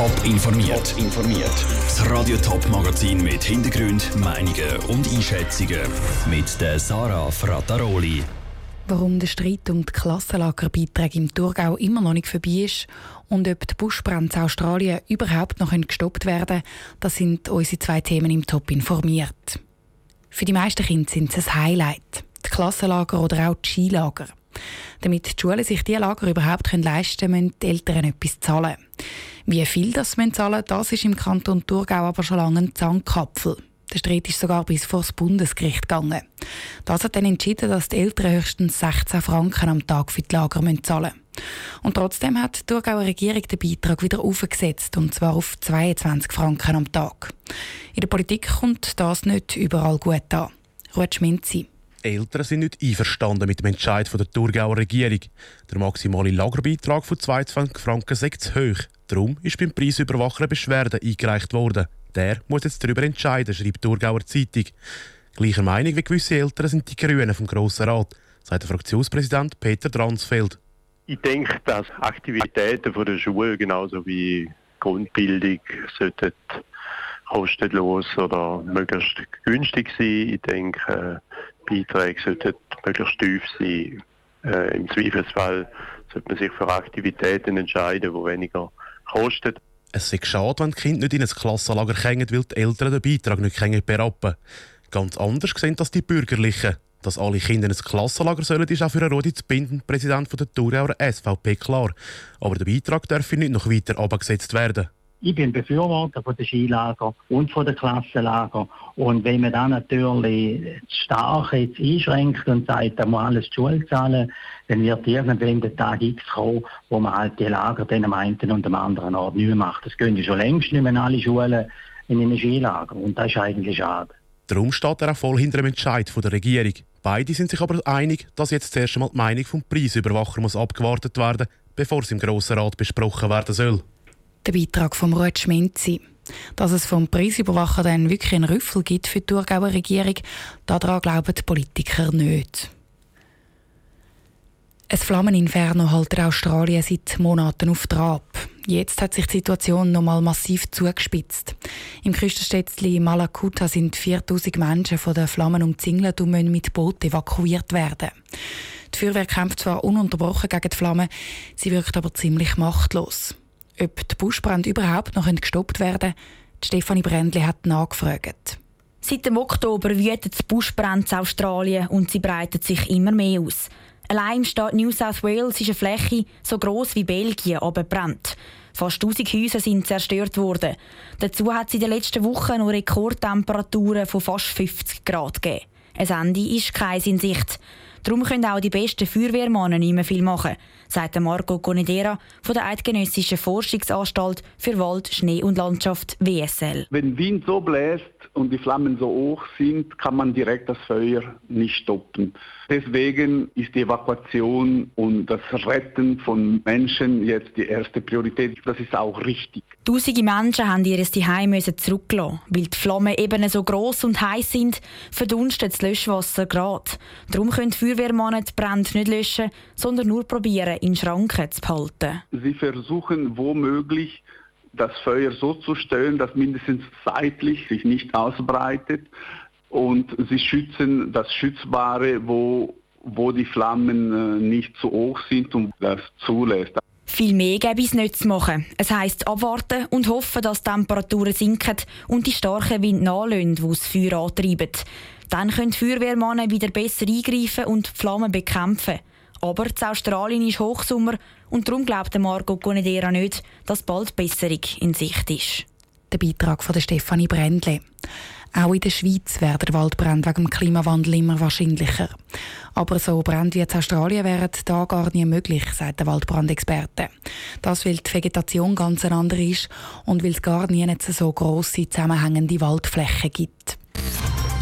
Top informiert. informiert. Das Radio Top Magazin mit Hintergrund, Meinungen und Einschätzungen mit der Sarah Frataroli. Warum der Streit um die Klassenlagerbeiträge im Thurgau immer noch nicht vorbei ist und ob die Buschbrände in Australien überhaupt noch gestoppt werden können, das sind unsere zwei Themen im Top informiert. Für die meisten Kinder sind es ein Highlight. Die Klassenlager oder auch die Skilager. Damit die Schulen sich diese Lager überhaupt leisten können, müssen die Eltern etwas zahlen. Wie viel das zahlen müssen, das ist im Kanton Thurgau aber schon lange ein Zahnkapfel. Der Streit ist sogar bis vor das Bundesgericht gegangen. Das hat dann entschieden, dass die Eltern höchstens 16 Franken am Tag für die Lager zahlen müssen. Und trotzdem hat die Thurgauer Regierung den Beitrag wieder aufgesetzt, und zwar auf 22 Franken am Tag. In der Politik kommt das nicht überall gut an. Ruth Schminzi. Eltern sind nicht einverstanden mit dem Entscheid der Thurgauer Regierung. Der maximale Lagerbeitrag von 22 Franken sei zu hoch. Darum ist beim Preisüberwacher eine Beschwerde eingereicht worden. Der muss jetzt darüber entscheiden, schreibt die Thurgauer Zeitung. Gleicher Meinung wie gewisse Eltern sind die Grünen vom Grossen Rat, sagt der Fraktionspräsident Peter Dransfeld. Ich denke, dass Aktivitäten der Schule genauso wie Grundbildung sollten kostenlos oder möglichst günstig sein. Ich denke, Beiträge sollten möglichst tief sein. Äh, Im Zweifelsfall sollte man sich für Aktivitäten entscheiden, die weniger kosten. Es ist schade, wenn die Kinder nicht in ein Klassenlager kommen, weil die Eltern den Beitrag nicht berappen Ganz anders sehen das die Bürgerlichen. Dass alle Kinder in ein Klassenlager sollen, ist auch für Rodi Binden, Präsident der Thurauer SVP, klar. Aber der Beitrag darf nicht noch weiter abgesetzt werden. Ich bin Befürworter von den Skilager und von den Klassenlager. Und wenn man dann natürlich stark jetzt einschränkt und sagt, da muss alles die Schule zahlen, dann wird irgendwann der Tag X kommen, wo man halt die Lager den einen und dem anderen Ort nicht mehr macht. Das gehen schon längst nicht mehr in alle Schulen in einem Skilager. Und das ist eigentlich schade. Darum steht er auch voll hinter dem Entscheid der Regierung. Beide sind sich aber einig, dass jetzt zuerst einmal die Meinung vom Preisüberwacher muss abgewartet werden bevor es im Grossen Rat besprochen werden soll. Der Beitrag von Ruth Schminzi. Dass es vom Preisüberwacher dann wirklich einen Rüffel gibt für die Thurgauer Regierung, daran glauben die Politiker nicht. Ein Flammeninferno hält Australien seit Monaten auf Trab. Jetzt hat sich die Situation noch mal massiv zugespitzt. Im Küstenstädtli Malakuta sind 4000 Menschen von den Flammen umzingelt und müssen mit Boot evakuiert werden. Die Feuerwehr kämpft zwar ununterbrochen gegen die Flammen, sie wirkt aber ziemlich machtlos ob die Buschbrände überhaupt noch gestoppt werden können. Stefanie Brändli hat nachgefragt. Seit dem Oktober wüten die Buschbrände in Australien und sie breiten sich immer mehr aus. Allein im Staat New South Wales ist eine Fläche so groß wie Belgien abgebrannt. Fast 1000 Häuser sind zerstört worden. Dazu hat es in den letzten Wochen nur Rekordtemperaturen von fast 50 Grad gegeben. Ein Ende ist kein in Sicht. Darum können auch die besten Feuerwehrmänner nicht mehr viel machen, sagt Marco Conedera von der Eidgenössischen Forschungsanstalt für Wald, Schnee und Landschaft WSL. Wenn Wind so bläst und die Flammen so hoch sind, kann man direkt das Feuer nicht stoppen. Deswegen ist die Evakuation und das Retten von Menschen jetzt die erste Priorität. Das ist auch richtig. Tausende Menschen haben ihr Zuhause zurückgelassen. Weil die Flammen eben so gross und heiß sind, verdunstet das Löschwasser gerade. Darum können die Feuerwehrmänner die Brände nicht löschen, sondern nur probieren, in Schranken zu behalten. Sie versuchen womöglich, das Feuer so zu stellen, dass mindestens seitlich sich nicht ausbreitet und sie schützen das Schützbare, wo, wo die Flammen äh, nicht zu hoch sind und das zulässt. Viel mehr gäbe es nicht zu machen. Es heisst abwarten und hoffen, dass die Temperaturen sinken und die starken Wind nachlassen, die das Feuer antreiben. Dann können die Feuerwehrmänner wieder besser eingreifen und die Flammen bekämpfen. Aber in Australien ist Hochsommer und darum glaubt Marco Conedera nicht, dass bald Besserung in Sicht ist. Der Beitrag von Stefanie Brändle. Auch in der Schweiz werden Waldbrände wegen dem Klimawandel immer wahrscheinlicher. Aber so Brände wie in Australien wären da gar nie möglich, sagt der Waldbrandexperte. Das, weil die Vegetation ganz andere ist und weil es gar nie so grosse zusammenhängende Waldflächen gibt.